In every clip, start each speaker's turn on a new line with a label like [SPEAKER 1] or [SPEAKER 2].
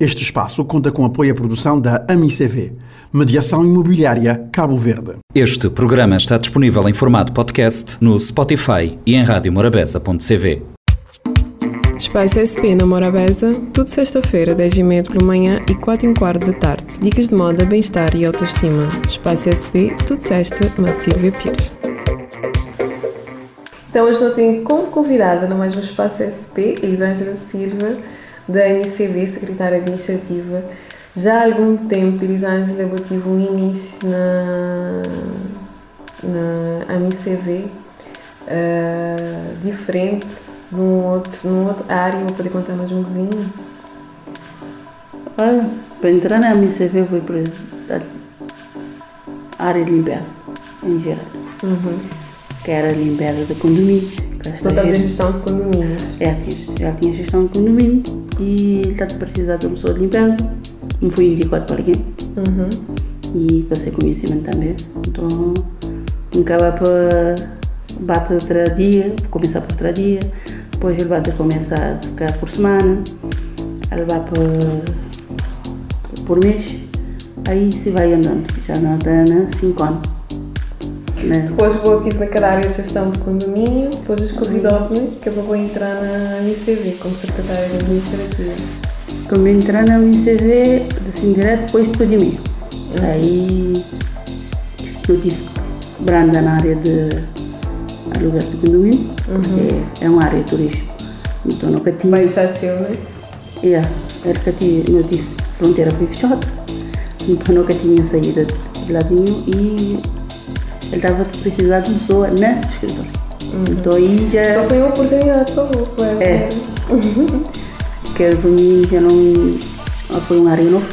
[SPEAKER 1] Este espaço conta com apoio à produção da AMICV, Mediação Imobiliária Cabo Verde.
[SPEAKER 2] Este programa está disponível em formato podcast no Spotify e em radiomorabeza.cv.
[SPEAKER 3] Espaço SP na Morabeza, tudo sexta-feira, 10h30 pela manhã e 4 h quarto da tarde. Dicas de moda, bem-estar e autoestima. Espaço SP, tudo sexta, na Silvia Pires. Então hoje eu tenho como convidada no mais um Espaço SP, Elisângela Silva, da MCV, secretária administrativa. Já há algum tempo, Elisângela tive um início na, na MCV uh, diferente, num outro, num outro área, vou poder contar mais um vizinho?
[SPEAKER 4] Olha, para entrar na MCV foi para a área de limpeza, em geral.
[SPEAKER 3] Uhum.
[SPEAKER 4] Que era a limpeza de condomínio.
[SPEAKER 3] Só estava a gestão de condomínios?
[SPEAKER 4] É, já tinha gestão de condomínio e estava precisar de uma pessoa de limpeza. Me fui indicado para alguém.
[SPEAKER 3] Uhum.
[SPEAKER 4] E passei conhecimento também. Então, acaba para bate outro dia, começar por outro dia, depois ele bate começa a ficar por semana, ele vai por, por mês, aí se vai andando, já não está na 5 anos. Né?
[SPEAKER 3] Depois vou tipo naquela área de gestão de condomínio, depois os convidou-me que eu vou entrar na MCV como secretária administrativa.
[SPEAKER 4] Como entrar na MCV, assim direto, depois de mim.
[SPEAKER 3] Uhum.
[SPEAKER 4] Aí eu tive branda na área de aluguel de condomínio, porque é uma área de turismo. Então nunca tinha.
[SPEAKER 3] Mais chatinho, né?
[SPEAKER 4] É, era que tinha, não tive fronteira foi fechada, então nunca tinha saído de ladinho e ele estava precisando de pessoa na escritório.
[SPEAKER 3] Uhum.
[SPEAKER 4] Então aí já.
[SPEAKER 3] Então foi uma oportunidade para você, foi
[SPEAKER 4] É. que para mim já não foi uma área nova.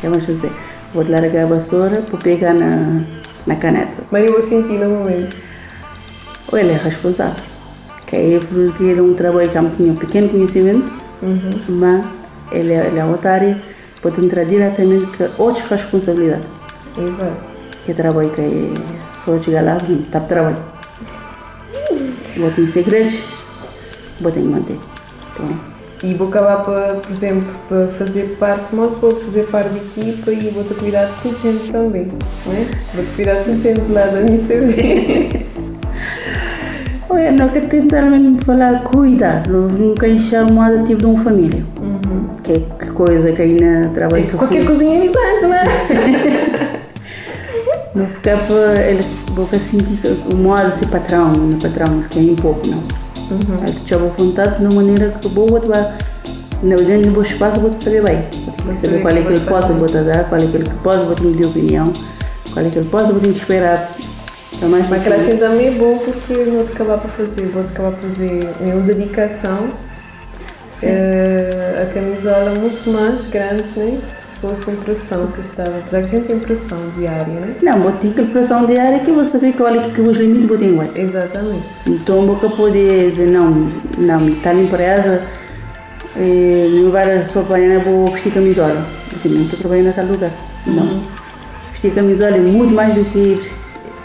[SPEAKER 4] Que vamos dizer, vou largar a vassoura para pegar na, na caneta.
[SPEAKER 3] Mas eu vou sentir no momento.
[SPEAKER 4] Ou ele é responsável. Que é porque ele é um trabalho que eu tinha um pequeno conhecimento,
[SPEAKER 3] Uhum.
[SPEAKER 4] mas ele é, ele é outra área, pode entrar diretamente com outras responsabilidades.
[SPEAKER 3] Exato.
[SPEAKER 4] Que trabalho que é só chegar lá, não está para trabalho. Vou ter segredos, vou ter que manter. Então,
[SPEAKER 3] E vou acabar, para, por exemplo, para fazer parte, mas vou fazer parte da equipa e vou ter cuidado de toda gente também, não é? Vou ter cuidado de toda gente lá da MCV.
[SPEAKER 4] Olha, nunca tentar mesmo falar cuidar, não- nunca chamada tipo de uma família. Que, é que coisa que aí na trabalho que eu
[SPEAKER 3] Qualquer
[SPEAKER 4] fui.
[SPEAKER 3] coisinha eles acham, né?
[SPEAKER 4] Não ficar para ele vou sentir o modo ser patrão, não é patrão, que é um pouco, não.
[SPEAKER 3] Uhum.
[SPEAKER 4] Aí tu vou contar de uma maneira que boa, tu vai, na dentro do meu espaço, vou te saber bem. Vou saber qual é que ele possa, te dar, qual é que ele vou ter que pedir opinião, qual é que ele vou ter que esperar. É mais
[SPEAKER 3] Mas aquela assim também é bom porque eu vou acabar para fazer, vou acabar para fazer minha dedicação.
[SPEAKER 4] Sim.
[SPEAKER 3] Eh, a camisola muito mais grande, né? Se fosse impressão que eu estava, apesar que a gente tem impressão diária, né?
[SPEAKER 4] Não, vou ter preparação diária que eu vou saber qual é que os limites vou ter lá.
[SPEAKER 3] Exatamente.
[SPEAKER 4] Então, vou poder dizer, não, não, está na empresa, não vai só apanhar, vou vestir camisola. Porque não estou trabalhando naquele lugar. Não. Vestir camisola é muito mais do que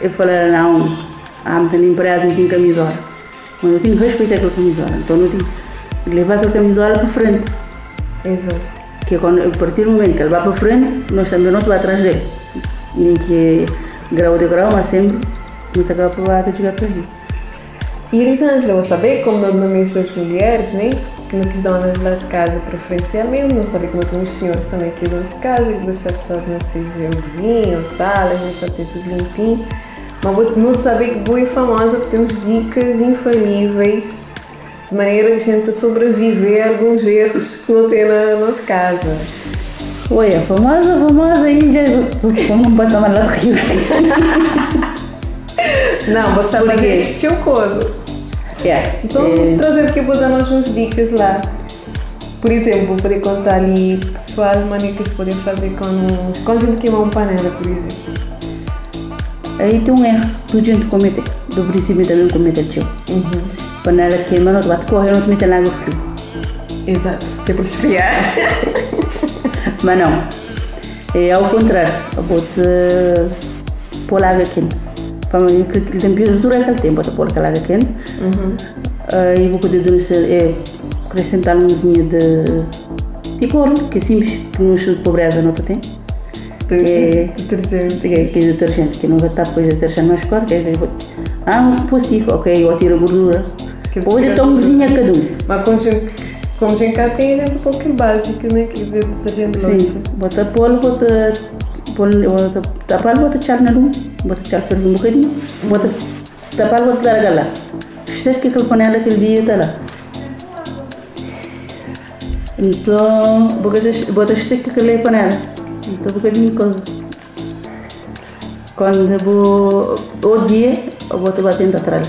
[SPEAKER 4] eu falar, não, ah, mas está na empresa, não tem camisola. Mas eu tenho que respeitar aquela camisola. Então, eu tenho que levar aquela camisola para frente.
[SPEAKER 3] Exato.
[SPEAKER 4] Que quando, a partir do momento que ele vai para frente, nós também não vamos atrás dele. Nem que grau de grau, mas sempre não está cá para chegar para ele.
[SPEAKER 3] E Elisângela, eu vou saber como nós nomeamos das mulheres, né? Que não quis donas lá de casa preferencialmente, não saber como tem os senhores também que donos de casa, e gostar de só de seja vizinho, sala, a gente só ter tudo limpinho. Mas não saber que boa e famosa porque temos dicas infalíveis de maneira a gente sobreviver a alguns erros que não tem na nossa casa.
[SPEAKER 4] Oi, a famosa, famosa aí já como um patamar lá de Rio.
[SPEAKER 3] Não, vou saber que assistiu coisa.
[SPEAKER 4] É,
[SPEAKER 3] Então,
[SPEAKER 4] é,
[SPEAKER 3] vou trazer aqui, vou dar nós umas dicas lá. Por exemplo, vou poder contar ali pessoal maneiras que podem fazer quando, quando a gente queimar um panela, por exemplo.
[SPEAKER 4] aí tem um erro que a gente comete. Do princípio também comete tio.
[SPEAKER 3] Uhum.
[SPEAKER 4] Panela queima, não vai correr, não te meter na água fria.
[SPEAKER 3] Exato, tem para esfriar.
[SPEAKER 4] Mas não. É ao contrário. Eu vou te pôr água quente. Para mim, que temperatura é aquele tempo, vou pôr aquela água quente.
[SPEAKER 3] Uhum.
[SPEAKER 4] Aí vou poder é, acrescentar uma coisinha de Tipo ouro, que é simples, que nos de pobreza não tem.
[SPEAKER 3] De- Detergente.
[SPEAKER 4] Que, que é detergente, que não vai estar depois de detergente mais caro, que às vezes vou- Ah, um possível, ok, eu tiro a gordura.
[SPEAKER 3] Que
[SPEAKER 4] cozinha cada um.
[SPEAKER 3] Mas como gente, como gente cá tem, é um pouco básico, né? Que de detergente
[SPEAKER 4] Sim, bota polo, bota polo, bota tapar, bota char na luz, bota char ferro um bocadinho, bota tapar, bota largar lá. Certo que aquele panela aquele dia está lá. Então, bota bota esticar aquele panela. Então, um bocadinho coisa. Quando vou, o dia, eu vou batendo atrás.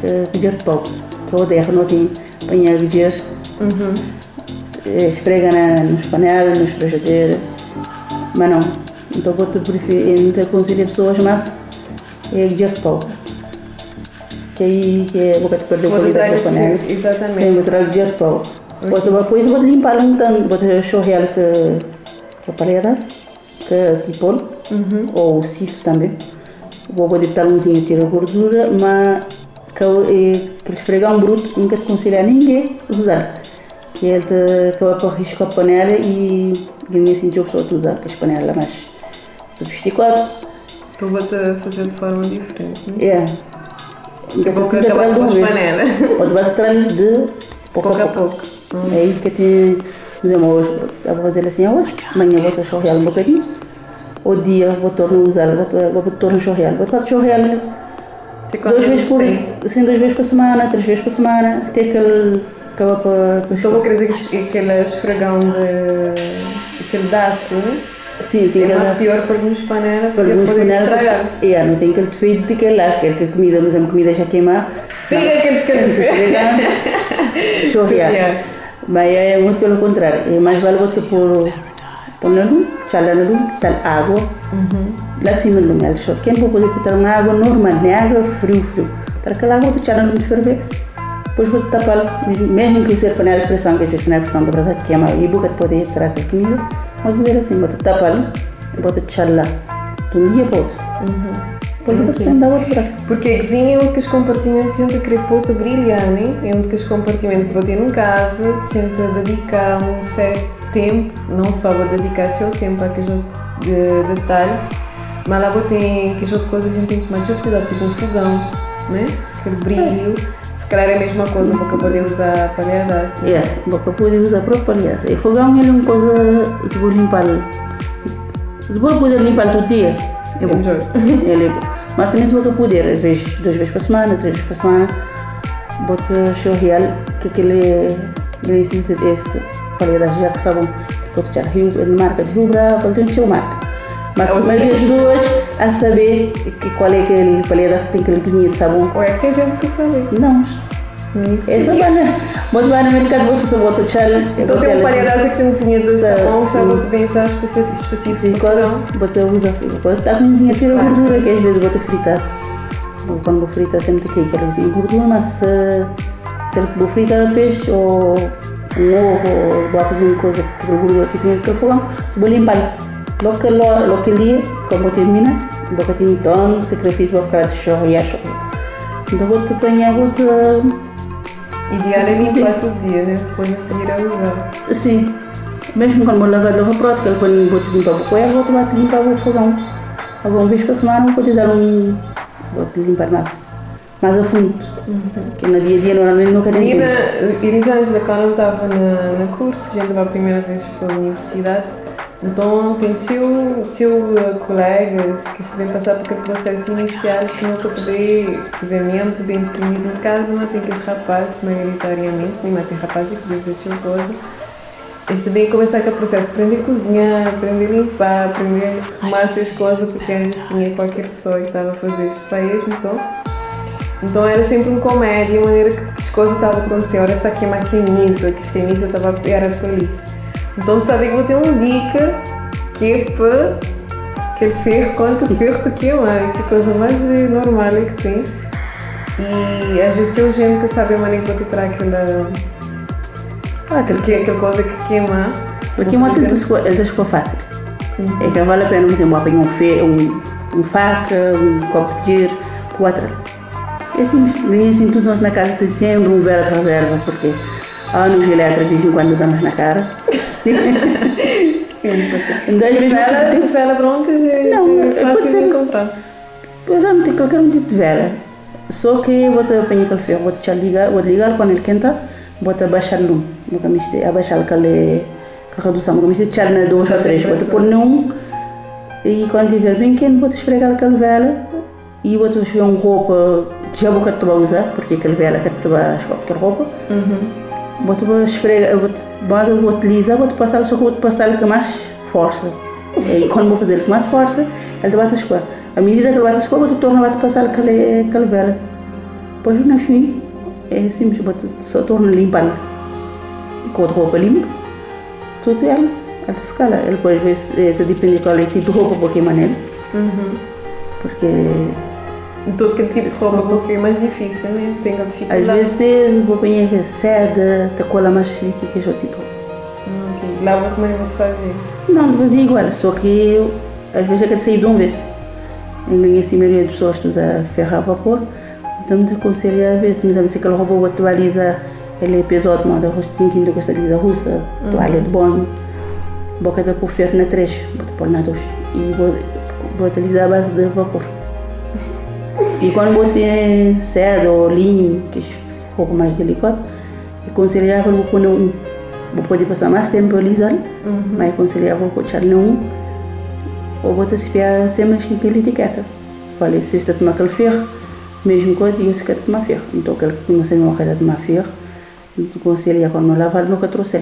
[SPEAKER 4] Que que de pau. Que eu derro, não tem panha de dia. Esfrega na, nos panelas, nos frigideiros. Mas não. Então, vou te preferir, então, aconselho pessoas, mas é de pau. Que aí, que é, vou te perder
[SPEAKER 3] Vou
[SPEAKER 4] qualidade da panela.
[SPEAKER 3] exatamente.
[SPEAKER 4] Sim, vou trazer de pau. Bota uma coisa, vou limpar um tanto, bota chorreal que, que palhadas, que é tipo, ou o sif também. Vou botar umzinho, tira a gordura, mas que, que esfregar um bruto, nunca te aconselho a ninguém usar. Que ele te acaba por riscar a panela e ninguém eu só usar, que as panelas mais sofisticadas.
[SPEAKER 3] Tu vai fazer de forma diferente, né?
[SPEAKER 4] É.
[SPEAKER 3] Vou acabar com as panelas.
[SPEAKER 4] Pode bater de pouco, a pouco. É aí que por exemplo, hoje, eu vou fazer assim hoje, amanhã vou ter chorrear um bocadinho, o dia vou tornar a usar, vou, tor- vou tornar a chorrear, vou tornar a chorrear duas vezes por,
[SPEAKER 3] assim.
[SPEAKER 4] duas vezes por semana, três vezes por semana, até que ele acaba para, para
[SPEAKER 3] Então vou querer dizer que aquele esfregão de. aquele daço?
[SPEAKER 4] Sim, tem
[SPEAKER 3] É
[SPEAKER 4] que
[SPEAKER 3] pior para alguns panelas,
[SPEAKER 4] para alguns
[SPEAKER 3] estragar.
[SPEAKER 4] é, não tem aquele defeito de que lá, quer que a comida, mas a comida já queima,
[SPEAKER 3] Pega aquele que
[SPEAKER 4] é esfregar, chorrear. Mas é muito pelo contrário. É mais vale você pôr, pôr na luz, chala na luz, tal água. Lá de cima do lume, só quem pode poder botar uma água normal, não é água frio, frio. Tal aquela água, tu chala na luz de ferver. Depois vou tapar, mesmo que seja panela de pressão, que seja panela de pressão, da brasa queima, e boca de poder entrar com a comida. Vou fazer assim, vou tapar, vou chala de um dia para o a.
[SPEAKER 3] Porque a cozinha é onde que os compartimentos a gente querer pôr a brilhar, né? É onde que os compartimentos que vou ter num casa, a gente dedicar um certo tempo, não só vou dedicar o seu tempo a aqueles outros de, detalhes, mas lá vou ter outras coisas que a gente tem que tomar cuidado, tipo um fogão, né? Aquele brilho. Se calhar é a mesma coisa para poder usar a palhaça.
[SPEAKER 4] É, boca pode usar próprio aliás. E fogão é uma coisa, se vou limpar, se vou poder limpar todo dia, é bom. É bom. Mas também se vou poder, às vezes, duas vezes por semana, três vezes por semana, bota chorreal, que aquele, ele existe esse, palhadas já que sabem, bota já Rio, ele marca de Rio Bravo, ele tem o seu marca. Mas
[SPEAKER 3] É,
[SPEAKER 4] a
[SPEAKER 3] os
[SPEAKER 4] maioria das pessoas a saber que, qual é aquele palhadas que tem aquele cozinha de sabão.
[SPEAKER 3] Ou é que tem gente que sabe.
[SPEAKER 4] Não, vai na, bota vai no mercado, bota essa bota chal,
[SPEAKER 3] Então tem um palhaço que tem desenho de
[SPEAKER 4] Sa-
[SPEAKER 3] sabão, já vou bem já específico, para o
[SPEAKER 4] quando bota usa quando está com cozinha tira a gordura que às vezes bota fritar. Quando vou fritar sempre tem aquela cozinha gordura, mas se, se ele vou fritar peixe ou um ovo ou vou fazer uma coisa que a gordura que tem aquele fogão, se vou limpar. Logo que lo- logo que ali, quando vou terminar, vou ter então sacrifício vou ficar de chorro e a chorro. Então vou te apanhar, vou te
[SPEAKER 3] Ideal é limpar todo dia, né? Depois de seguir a usar.
[SPEAKER 4] Sim. Mesmo quando vou lavar louça pronto, que ele quando vou te limpar o coelho, vou te limpar o fogão. Alguma vez por semana vou te dar um. Vou te limpar mais, mais a fundo. Que no dia a dia normalmente nunca tem tempo.
[SPEAKER 3] Elisângela, quando eu estava na, na curso, a gente estava a primeira vez pela universidade, então tem tio, tio eh, colegas que estão passar por aquele processo inicial que se vê, obviamente, bem definido no caso, mas tem que os rapazes, maioritariamente, nem tem rapazes que se fazer tal coisa, eles também começar aquele processo, aprender a cozinhar, aprender a limpar, aprender a arrumar essas coisas, porque antes tinha qualquer pessoa que estava a fazer isto para eles, então então era sempre um comédia, a maneira que as coisas estavam acontecendo. Ora está aqui uma camisa, que a camisa estava era feliz. Então sabia que vou ter uma dica que é para aquele ferro, quando que está queimar, que a coisa mais normal é que tem. E às vezes tem gente que sabe vou te trazer aquela,
[SPEAKER 4] Ah, aquele
[SPEAKER 3] que, aquela coisa que queima.
[SPEAKER 4] Porque uma tenta ele ficou fácil. É que vale a pena, por exemplo, apanhar um, fe, um, um faca, um copo de giro, quatro. É assim, nem assim tudo nós na casa tem sempre um vela de reserva, porque há anos elétricos de vez em quando damos na cara.
[SPEAKER 3] Sim, porque.
[SPEAKER 4] Às vezes,
[SPEAKER 3] Vela,
[SPEAKER 4] assim,
[SPEAKER 3] vela broncas é,
[SPEAKER 4] Não,
[SPEAKER 3] é fácil
[SPEAKER 4] ser-
[SPEAKER 3] de encontrar.
[SPEAKER 4] Pois é, não tem qualquer um tipo de vela. Só que vou te apanhar aquele ferro, vou te ligar, vou ligar quando ele quenta, vou te abaixar o lume. No caminho de abaixar aquele, redução, no de echar na duas ou três, vou te pôr num e quando estiver bem quente, vou te esfregar aquela vela e vou te esfregar uma roupa que já vou que tu vai usar, porque aquela vela que tu vai escolher roupa. Vou te esfregar, vou te, vou utilizar, vou te passar, só que vou te passar com mais força. E quando vou fazer com mais força, ele vai te escoar. À medida que ele vai te escoar, tu torna vai te passar aquela, vela. Depois, no fim, é simples, vou te, só torna limpar com a roupa limpa. Tudo ela, ela te fica lá. Ele depois, eh, depende de qual é o tipo de roupa porque é maneiro. Porque
[SPEAKER 3] Todo aquele tipo de roupa um pouquinho mais difícil, né? Tem a
[SPEAKER 4] às
[SPEAKER 3] dificuldade.
[SPEAKER 4] vezes vou pegar que seda, te cola mais chique que é tipo.
[SPEAKER 3] Ok. Lá vou como é que vou fazer.
[SPEAKER 4] Não, de fazia igual, só que eu, às vezes é que sair de uma vez. Em ganhei assim, a maioria das pessoas que usa ferro a vapor, então te aconselho às vezes, mas a se aquela roupa atualiza, ele é pesado, mas a rostinho que ainda gosta de russa, toalha de banho, boca de pôr ferro na três, vou pôr na e vou, vou utilizar a base de vapor. E quando vou ter seda ou linho, que é roupa mais delicada, é vou pôr um. Vou poder passar mais tempo a alisar, mas é aconselhável vou pôr num ou vou te espiar sempre naquela etiqueta. Olha, se está a tomar aquele ferro, mesmo coisa, digo se quer tomar ferro. Então, aquele que não uma coisa a tomar ferro, aconselho quando não lavar, nunca trouxe.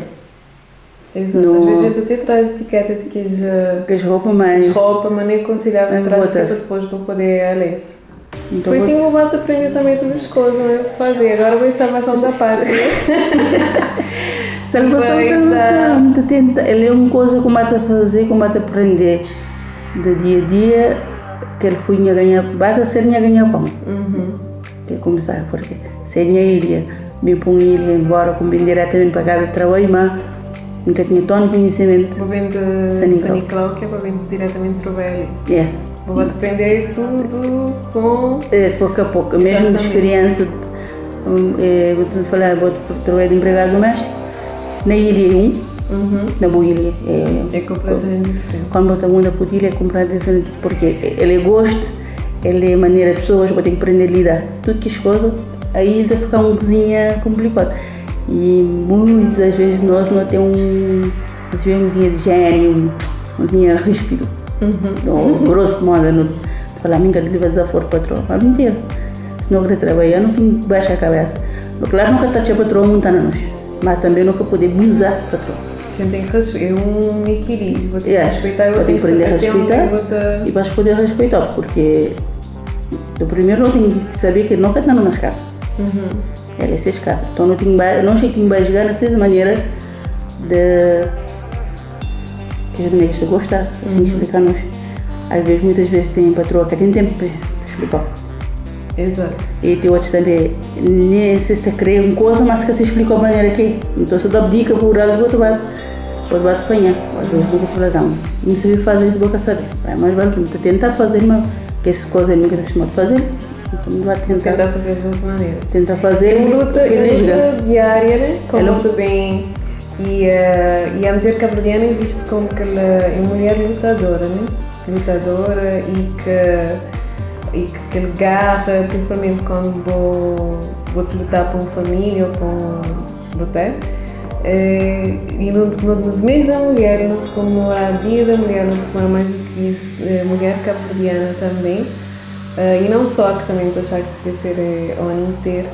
[SPEAKER 3] Exato.
[SPEAKER 4] No-
[SPEAKER 3] Às vezes eu até traz etiqueta de que as
[SPEAKER 4] Porque as roupas
[SPEAKER 3] roupa, mas nem é
[SPEAKER 4] botas.
[SPEAKER 3] etiqueta depois para poder ler.
[SPEAKER 4] Então,
[SPEAKER 3] Foi assim que o Bato aprendeu também todas as coisas, né? Fazer. Agora vou salvação da pátria.
[SPEAKER 4] Salvação. Tu tenta, ele é uma coisa que bate a fazer, que bate a aprender de dia a dia, que ele foi a ganhar, bate a ser a ganhar pão. Que é começar, porque se ele iria, me põe ele embora, com bem diretamente para casa de trabalho, mas nunca tinha todo conhecimento.
[SPEAKER 3] Vou vendo
[SPEAKER 4] San
[SPEAKER 3] San
[SPEAKER 4] Nicolau.
[SPEAKER 3] Nicolau, que é para ver diretamente do Belly.
[SPEAKER 4] É,
[SPEAKER 3] Vou aprender tudo com.
[SPEAKER 4] é, pouco a pouco, mesmo de
[SPEAKER 3] Exatamente.
[SPEAKER 4] experiência, é, vou falar, vou trabalhar de empregado doméstico, na ilha é um, na boa ilha é
[SPEAKER 3] É completamente diferente.
[SPEAKER 4] quando bota muda por ilha é completamente diferente porque ele é gosto, ele é maneira de pessoas, vou ter que aprender a lidar. Tudo que as coisas, aí ele fica uma cozinha complicada. E muitas vezes nós não temos um, nós tivemos uma cozinha de gênio, uma cozinha ríspido. Ou grosso modo, não te falar, minha de desaforo patrão. Mas mentira. Se não querer trabalhar, não tem que baixar a cabeça. Claro, nunca está a patrão na nós, mas também nunca poder abusar patrão.
[SPEAKER 3] A gente tem que. É um equilíbrio. Vou ter que
[SPEAKER 4] Yeah.
[SPEAKER 3] respeitar e
[SPEAKER 4] Vou ter
[SPEAKER 3] ter
[SPEAKER 4] que
[SPEAKER 3] que
[SPEAKER 4] aprender a
[SPEAKER 3] que
[SPEAKER 4] respeitar.
[SPEAKER 3] vou te-
[SPEAKER 4] e vais poder respeitar, porque o primeiro não tem que saber que nunca está nas casas. Ela é seis casas. Então não ba- não sei que vai jogar nessa maneira de mulheres gostar, assim explicar-nos. Às vezes, muitas vezes tem patroa que tem tempo para explicar.
[SPEAKER 3] Exato.
[SPEAKER 4] E tem outros também, nem se está uma coisa, mas que se explica a maneira que é. Então se dá dica por algo, tu vai, pode vai apanhar. Às vezes, boca te vai dar. Não sabe fazer isso, boca saber. Vai mais vale que tentar fazer, mas que essa coisa nunca está acostumado a fazer. Então vai tentar,
[SPEAKER 3] Tentar fazer de outra maneira.
[SPEAKER 4] tentar fazer
[SPEAKER 3] É luta, é luta diária, né? Como
[SPEAKER 4] É
[SPEAKER 3] luta bem. E, eh, e a mulher cabo-verdiana é vista como que ela uma mulher lutadora, né? Lutadora e que, e que aquele garra, principalmente quando vou, vou lutar por uma família ou por lutar. Eh, e no, no, nos meios da mulher, não comemorar a dia da mulher, não comemorar mais do que isso, eh, mulher cabo-verdiana também. Eh, e não só, que também a achar que deve ser o ano inteiro.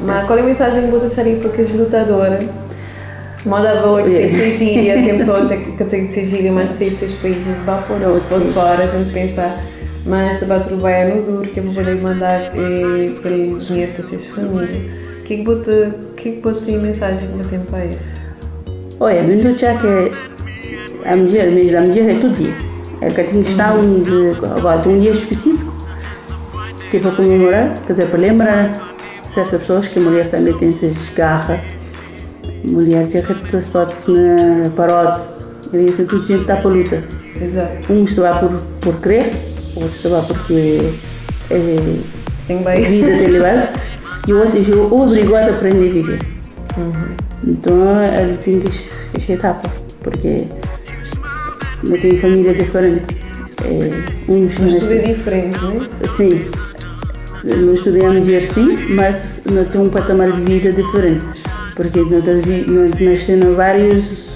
[SPEAKER 3] Mas qual é a mensagem que vou deixar aí para que as lutadoras? Moda boa, que sei de ser gíria, tem pessoas que que têm de ser gíria, mas sei de seus países de vapor, ou de fora, a gente pensar. Mas de trabalhar no duro, que é para poder mandar eh, aquele dinheiro para suas famílias. O que é que você o que é que você tem mensagem que tem para isso?
[SPEAKER 4] Olha, mesmo do que a mulher, mesmo da mulher é todo dia. É que tem questão de agora, um dia específico que é para comemorar, quer dizer, para lembrar certas pessoas que a mulher também tem essas garras. Mulher que te sorte na parote, e assim tudo gente está para a luta.
[SPEAKER 3] Exato.
[SPEAKER 4] Uns estão lá por, por querer, outros estão lá porque é,
[SPEAKER 3] tem
[SPEAKER 4] a vida tem base e outros é obrigado a aprender a viver. Então ele tem que essa etapa. porque não tenho família diferente. É, uns
[SPEAKER 3] Um estudo é diferente, né?
[SPEAKER 4] Sim, não estudamos assim, mas não tem um patamar de vida diferente. Porque nós, nascemos vários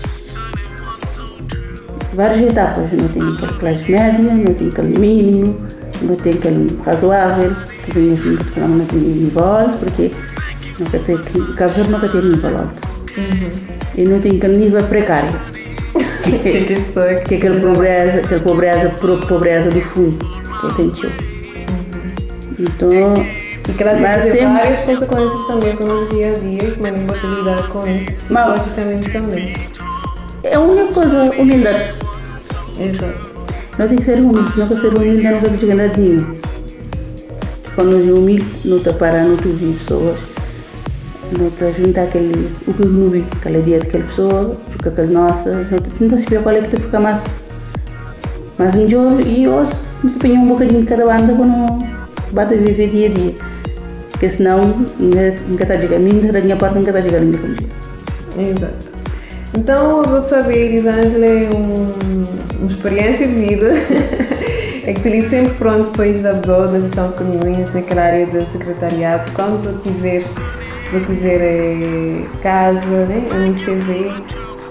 [SPEAKER 4] várias etapas. Não tem aquele classe média, não tem aquele mínimo, não tem aquele razoável, que vem assim, porque não tem nível alto, porque nunca tem, Cabo nunca tem nível alto. E não tem aquele nível precário.
[SPEAKER 3] Que que
[SPEAKER 4] Que é aquela pobreza, aquela pobreza, pobreza do fundo, que tem tio. Então,
[SPEAKER 3] E que ela que várias consequências também para o dia a dia e como é que pode lidar com isso psicologicamente também.
[SPEAKER 4] é a única coisa, humildade.
[SPEAKER 3] Exato.
[SPEAKER 4] Não tem que ser humilde, senão para ser humilde não vai chegar. Quando nós é humilde, não está parando, não te ouvir pessoas. Não está junto aquele, o que não vi, aquela ideia daquela pessoa, com aquela nossa, não não tá se preocupar qual é que te fica mais, mais melhor e hoje não te um bocadinho de cada banda quando bate a viver dia a dia. Porque senão, nunca está a chegar, nem da minha parte nunca está a chegar ainda como.
[SPEAKER 3] Exato. Então, vou saber, Elisângela, é um, uma experiência de vida. é que te li sempre pronto depois da pessoa, da gestão de caminhões, naquela área de secretariado. Quando eu tiver, eu quiser eh, casa, né, um ICV,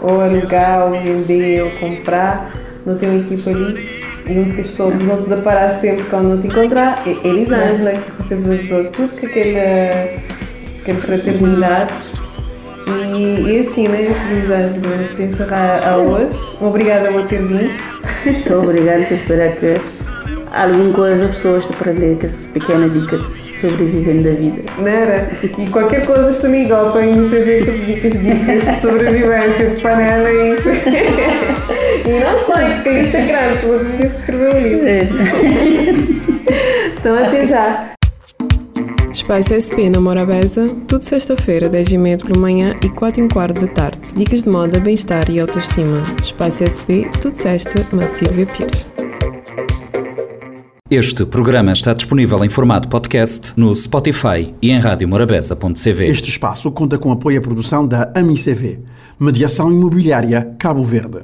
[SPEAKER 3] ou alugar, ou vender, ou comprar, não tenho equipa ali. E uma das pessoas vão te deparar sempre quando não te encontrar é Elisângela, que recebes a pessoa tudo com aquela, aquela fraternidade. E, e assim, né, Elisângela, te encerrar a hoje. Obrigada por ter vindo.
[SPEAKER 4] Estou obrigada, estou a esperar que alguma coisa as pessoas te aprender com essa pequena dica de sobrevivendo da vida.
[SPEAKER 3] Não era? E qualquer coisa estou me igual para saber que dicas, dicas de sobrevivência de panela e. e não sei, porque é grande, tu vou escrever um livro. Então até já. Espaço SP na Morabeza, tudo sexta-feira, 10h30 pela manhã e 4 h quarto da tarde. Dicas de moda, bem-estar e autoestima. Espaço SP, tudo sexta, na Silvia Pires.
[SPEAKER 2] Este programa está disponível em formato podcast no Spotify e em radiomorabeza.cv.
[SPEAKER 1] Este espaço conta com apoio à produção da AMICV, Mediação Imobiliária Cabo Verde.